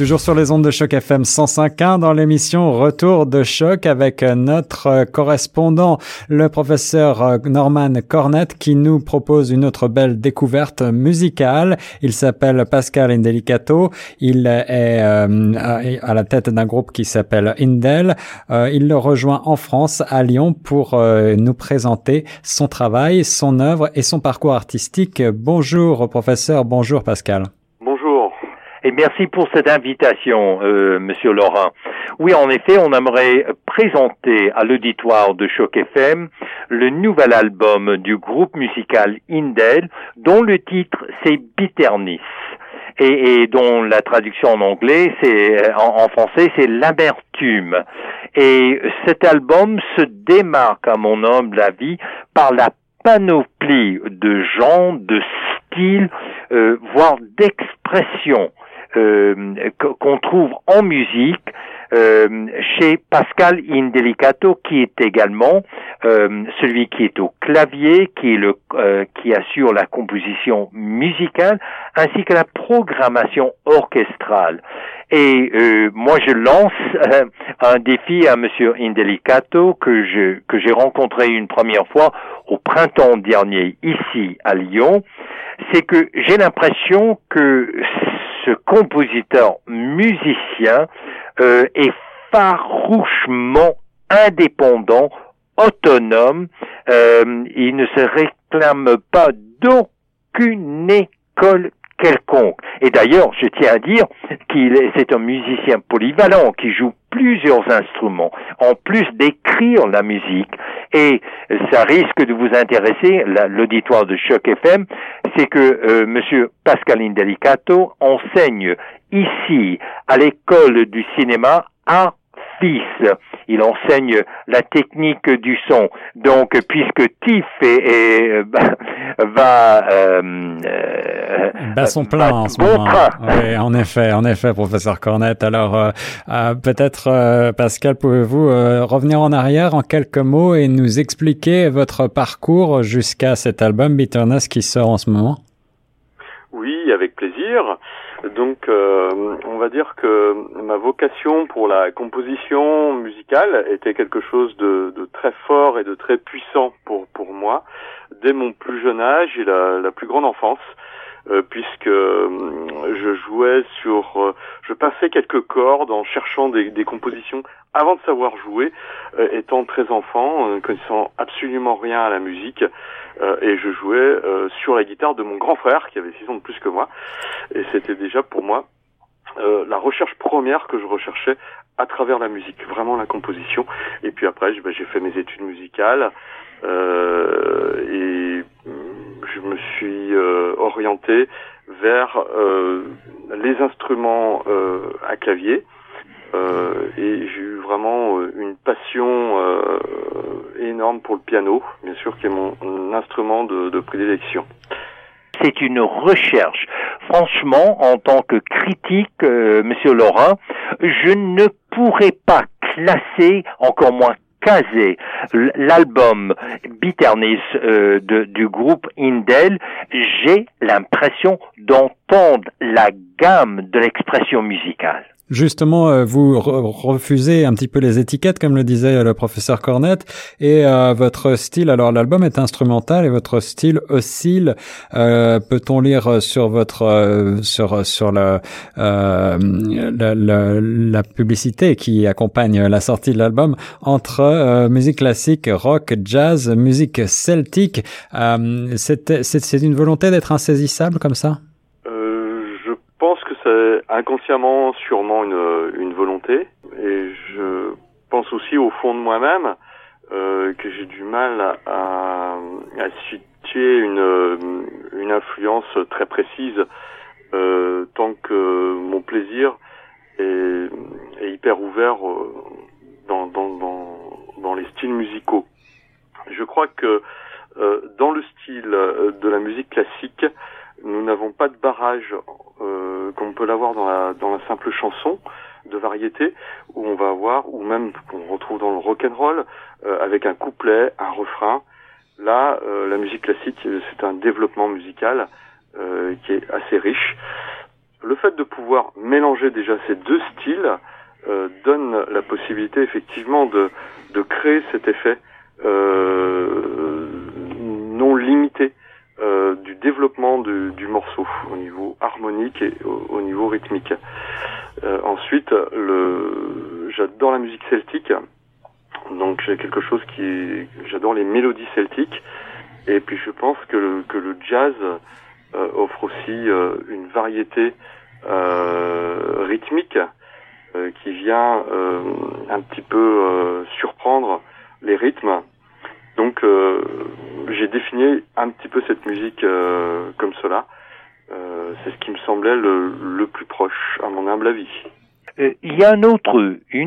Toujours sur les ondes de Choc FM 105.1 dans l'émission Retour de Choc avec notre correspondant, le professeur Norman Cornette qui nous propose une autre belle découverte musicale. Il s'appelle Pascal Indelicato. Il est euh, à la tête d'un groupe qui s'appelle Indel. Euh, il le rejoint en France, à Lyon, pour euh, nous présenter son travail, son œuvre et son parcours artistique. Bonjour professeur, bonjour Pascal. Et merci pour cette invitation, euh, Monsieur Laurent. Oui, en effet, on aimerait présenter à l'auditoire de Choc FM le nouvel album du groupe musical Indel, dont le titre c'est Bitternis. Et, et, dont la traduction en anglais, c'est en, en, français, c'est l'amertume. Et cet album se démarque, à mon humble avis, par la panoplie de gens, de styles, euh, voire d'expressions euh, qu'on trouve en musique euh, chez Pascal Indelicato, qui est également euh, celui qui est au clavier, qui est le qui assure la composition musicale, ainsi que la programmation orchestrale. Et moi, je lance un défi à Monsieur Indelicato que je que j'ai rencontré une première fois au printemps dernier ici à Lyon. C'est que j'ai l'impression que ce compositeur musicien euh, est farouchement indépendant, autonome. Euh, il ne se réclame pas d'aucune école quelconque. Et d'ailleurs, je tiens à dire qu'il est, c'est un musicien polyvalent qui joue plusieurs instruments, en plus d'écrire la musique. Et ça risque de vous intéresser, l'auditoire de Choc FM, c'est que euh, Monsieur Pascal Indelicato enseigne ici à l'école du cinéma à fils. Il enseigne la technique du son. Donc, puisque Tiff est, va euh, euh, son plein en ce moment. Oui, en effet, en effet, professeur Cornette. Alors, euh, euh peut-être euh, Pascal, pouvez-vous revenir en arrière en quelques mots et nous expliquer votre parcours jusqu'à cet album Bitterness qui sort en ce moment? Oui, avec plaisir. Donc, euh, on va dire que ma vocation pour la composition musicale était quelque chose de, de, très fort et de très puissant pour pour moi dès mon plus jeune âge et la, la plus grande enfance. Euh, puisque euh, je jouais sur, euh, je passais quelques cordes en cherchant des, des compositions avant de savoir jouer, étant très enfant, ne connaissant absolument rien à la musique, et je jouais sur la guitare de mon grand frère qui avait six ans de plus que moi, et c'était déjà pour moi la recherche première que je recherchais à travers la musique, vraiment la composition. Et puis après, j'ai fait mes études musicales euh, et je me suis euh, orienté vers euh, les instruments euh, à clavier. Et j'ai eu vraiment une passion énorme pour le piano, bien sûr, qui est mon, instrument de, de prédilection c'est une recherche. Franchement, en tant que critique, Monsieur Laurent, je ne pourrais pas classer, encore moins caser l'album Bitternis euh, du groupe Indel, j'ai l'impression d'entendre la gamme de l'expression musicale. Justement, euh, vous refusez un petit peu les étiquettes, comme le disait euh, le professeur Cornette, et euh, votre style. Alors, l'album est instrumental et votre style oscille. Peut-on lire sur votre sur sur la, la, la, publicité qui accompagne la sortie de l'album entre musique classique, rock, jazz, musique celtique? c'est une volonté d'être insaisissable comme ça? C'est inconsciemment sûrement une, une volonté. Et je pense aussi au fond de moi-même euh, que j'ai du mal à, situer une, une influence très précise euh, tant que mon plaisir est, hyper ouvert euh, dans, les styles musicaux. Je crois que euh, dans le style de la musique classique, nous n'avons pas de barrage euh, comme on peut l'avoir dans la, dans la simple chanson. de variété où on va avoir, ou même qu'on retrouve dans le rock and roll, avec un couplet, un refrain. Là, la musique classique, c'est un développement musical qui est assez riche. Le fait de pouvoir mélanger déjà ces deux styles donne la possibilité effectivement de, de créer cet effet non limité euh, du développement du, du, morceau au niveau harmonique et au, niveau rythmique. Euh, ensuite, le, j'adore la musique celtique, donc j'ai quelque chose qui, j'adore les mélodies celtiques, et puis je pense que le, que le jazz euh, offre aussi euh, une variété euh, rythmique qui vient un petit peu surprendre les rythmes donc euh, j'ai défini un petit peu cette musique euh, comme cela. Euh, c'est ce qui me semblait le, plus proche, à mon humble avis. Il y a une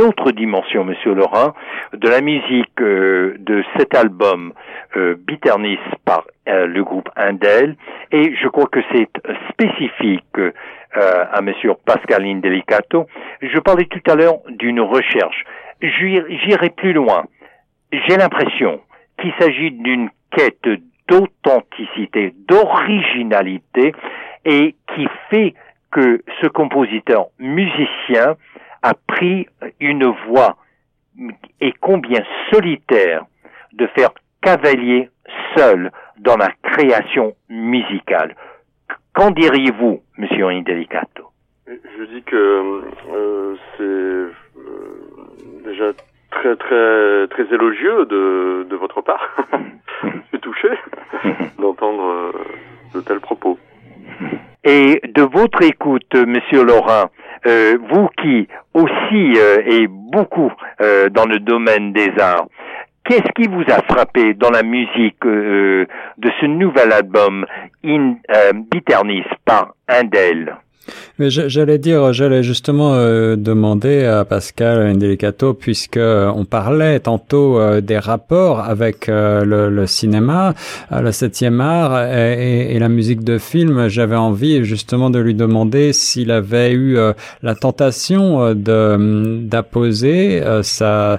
autre dimension, Monsieur Laurent, de la musique de cet album Bitternis par le groupe Indel, et je crois que c'est spécifique à Monsieur Pascal Indelicato. Je parlais tout à l'heure d'une recherche. J'irai plus loin. J'ai l'impression qu'il s'agit d'une quête d'authenticité, d'originalité, et qui fait que ce compositeur musicien a pris une voix et combien solitaire de faire cavalier seul dans la création musicale. Qu'en diriez-vous, monsieur Indelicato? Je dis que euh, c'est euh, déjà très très très élogieux de, de votre part. Je suis touché d'entendre euh, de tels propos. Et de votre écoute, Monsieur Laurent, euh, vous qui aussi euh, est beaucoup euh, dans le domaine des arts, qu'est-ce qui vous a frappé dans la musique de ce nouvel album In Bitternis par Indel mais j'allais dire, j'allais justement euh, demander à Pascal Indelicato, puisque euh, on parlait tantôt euh, des rapports avec le, cinéma, le septième art et, la musique de film. J'avais envie justement de lui demander s'il avait eu la tentation de d'apposer sa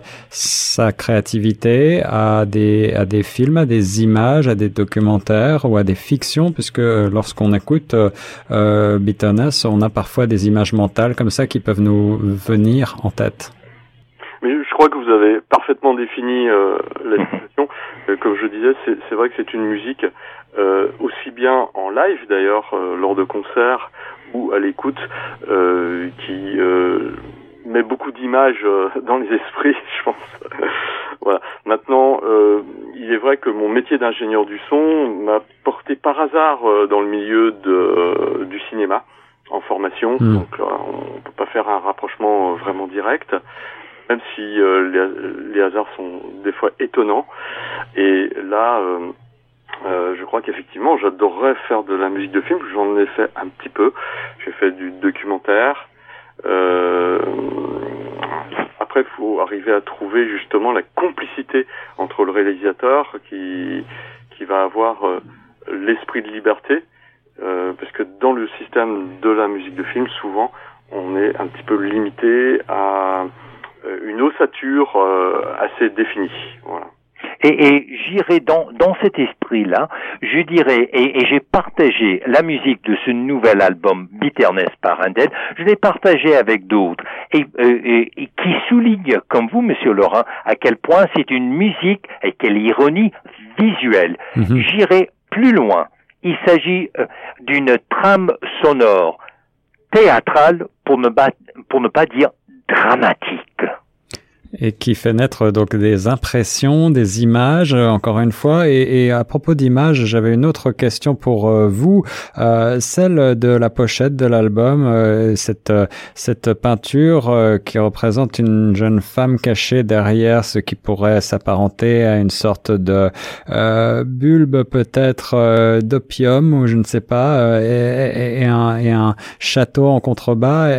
créativité à des films, à des images, à des documentaires ou à des fictions, puisque lorsqu'on écoute euh, On a parfois des images mentales comme ça qui peuvent nous venir en tête. Mais je crois que vous avez parfaitement défini euh, la situation. Euh, comme je disais, c'est vrai que c'est une musique euh, aussi bien en live d'ailleurs, lors de concerts ou à l'écoute, qui met beaucoup d'images dans les esprits, je pense. voilà. Maintenant, il est vrai que mon métier d'ingénieur du son m'a porté par hasard dans le milieu de, du cinéma en formation, hmm. donc euh, on peut pas faire un rapprochement euh, vraiment direct, même si euh, les, hasards sont des fois étonnants. Et là, je crois qu'effectivement, j'adorerais faire de la musique de film. J'en ai fait un petit peu. J'ai fait du documentaire. après, il faut arriver à trouver justement la complicité entre le réalisateur qui qui va avoir l'esprit de liberté euh, parce que dans le système de la musique de film, souvent, on est un petit peu limité à euh, une ossature euh, assez définie. Voilà. Et, et j'irai dans, dans cet esprit-là, je dirais, et, et j'ai partagé la musique de ce nouvel album Bitterness par Indel, je l'ai partagé avec d'autres, et, et, qui souligne, comme vous, Monsieur Laurent, à quel point c'est une musique, et quelle ironie, visuelle. Mhm. J'irai plus loin il s'agit euh, d'une trame sonore théâtrale pour ne, pour ne pas dire dramatique et qui fait naître donc des impressions, des images, euh, encore une fois. Et, et à propos d'images, j'avais une autre question pour euh, vous, euh, celle de la pochette de l'album, euh, cette cette peinture qui représente une jeune femme cachée derrière ce qui pourrait s'apparenter à une sorte de bulbe peut-être d'opium ou je ne sais pas, et, et, un, et un château en contrebas.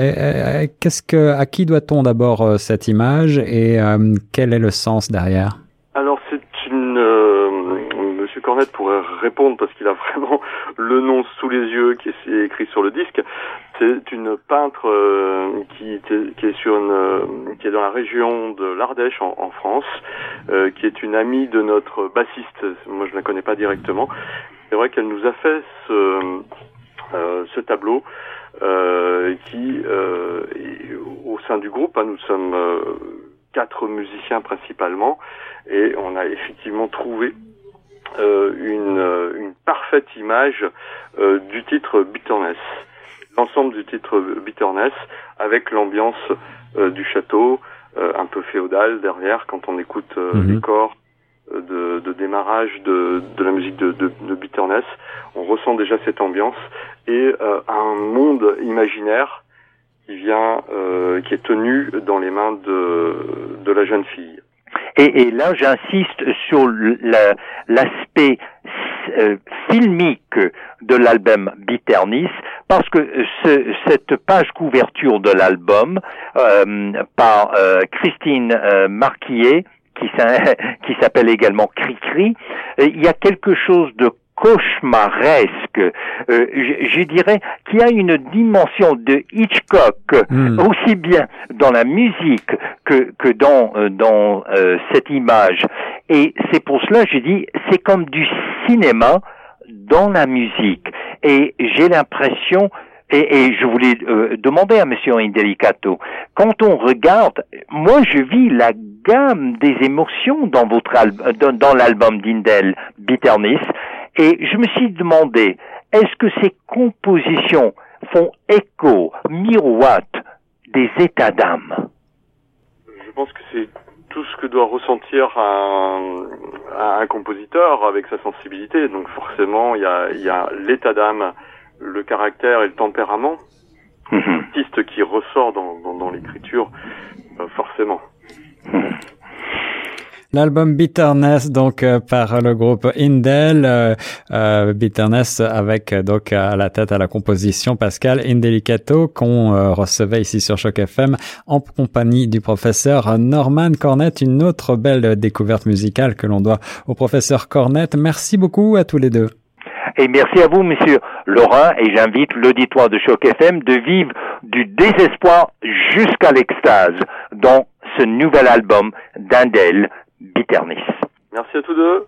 Qu'est-ce que à qui doit-on d'abord cette image euh, quel est le sens derrière? Alors c'est une, euh, Monsieur Cornette pourrait répondre parce qu'il a vraiment le nom sous les yeux qui est écrit sur le disque. C'est une peintre euh, qui, est dans la région de l'Ardèche en, France, qui est une amie de notre bassiste. Moi, je ne la connais pas directement. C'est vrai qu'elle nous a fait ce, ce tableau qui, au sein du groupe, hein, nous sommes quatre musiciens principalement, et on a effectivement trouvé euh, une, euh, une, parfaite image euh, du titre Bitterness, l'ensemble du titre Bitterness, avec l'ambiance du château, un peu féodal derrière quand on écoute mhm. les corps de, de, démarrage de, de la musique de, de, de, Bitterness, on ressent déjà cette ambiance et un monde imaginaire qui vient, euh, qui est tenu dans les mains de, de la jeune fille. Et, là, j'insiste sur l'aspect euh, filmique de l'album Bitternis, parce que ce, cette page couverture de l'album euh, par Christine Marquillet, qui s'appelle également Cricri, il y a quelque chose de cauchemaresque. Euh, je, dirais qu'il y a une dimension de Hitchcock hmm. aussi bien dans la musique que, que dans, euh, dans euh, cette image. Et c'est pour cela je dis c'est comme du cinéma dans la musique. Et j'ai l'impression et, et, je voulais euh, demander à Monsieur Indelicato, quand on regarde, moi je vis la gamme des émotions dans votre dans, dans l'album d'Indel, Bitterness, et je me suis demandé, est-ce que ces compositions font écho, miroitent des états d'âme? Je pense que c'est tout ce que doit ressentir un, un, compositeur avec sa sensibilité. Donc forcément, il y a, y a l'état d'âme, le caractère et le tempérament. Mm L'artiste qui ressort dans, dans, dans l'écriture, euh, forcément. L'album Bitterness, donc euh, par le groupe Indel, euh, euh Bitterness avec euh, donc à la tête à la composition Pascal Indelicato qu'on recevait ici sur Choc FM en compagnie du professeur Norman Cornette, une autre belle découverte musicale que l'on doit au professeur Cornette. Merci beaucoup à tous les deux. Et merci à vous, monsieur Laurent, et j'invite l'auditoire de Choc FM de vivre du désespoir jusqu'à l'extase dans ce nouvel album d'Indel Bitternis. Merci à tous deux.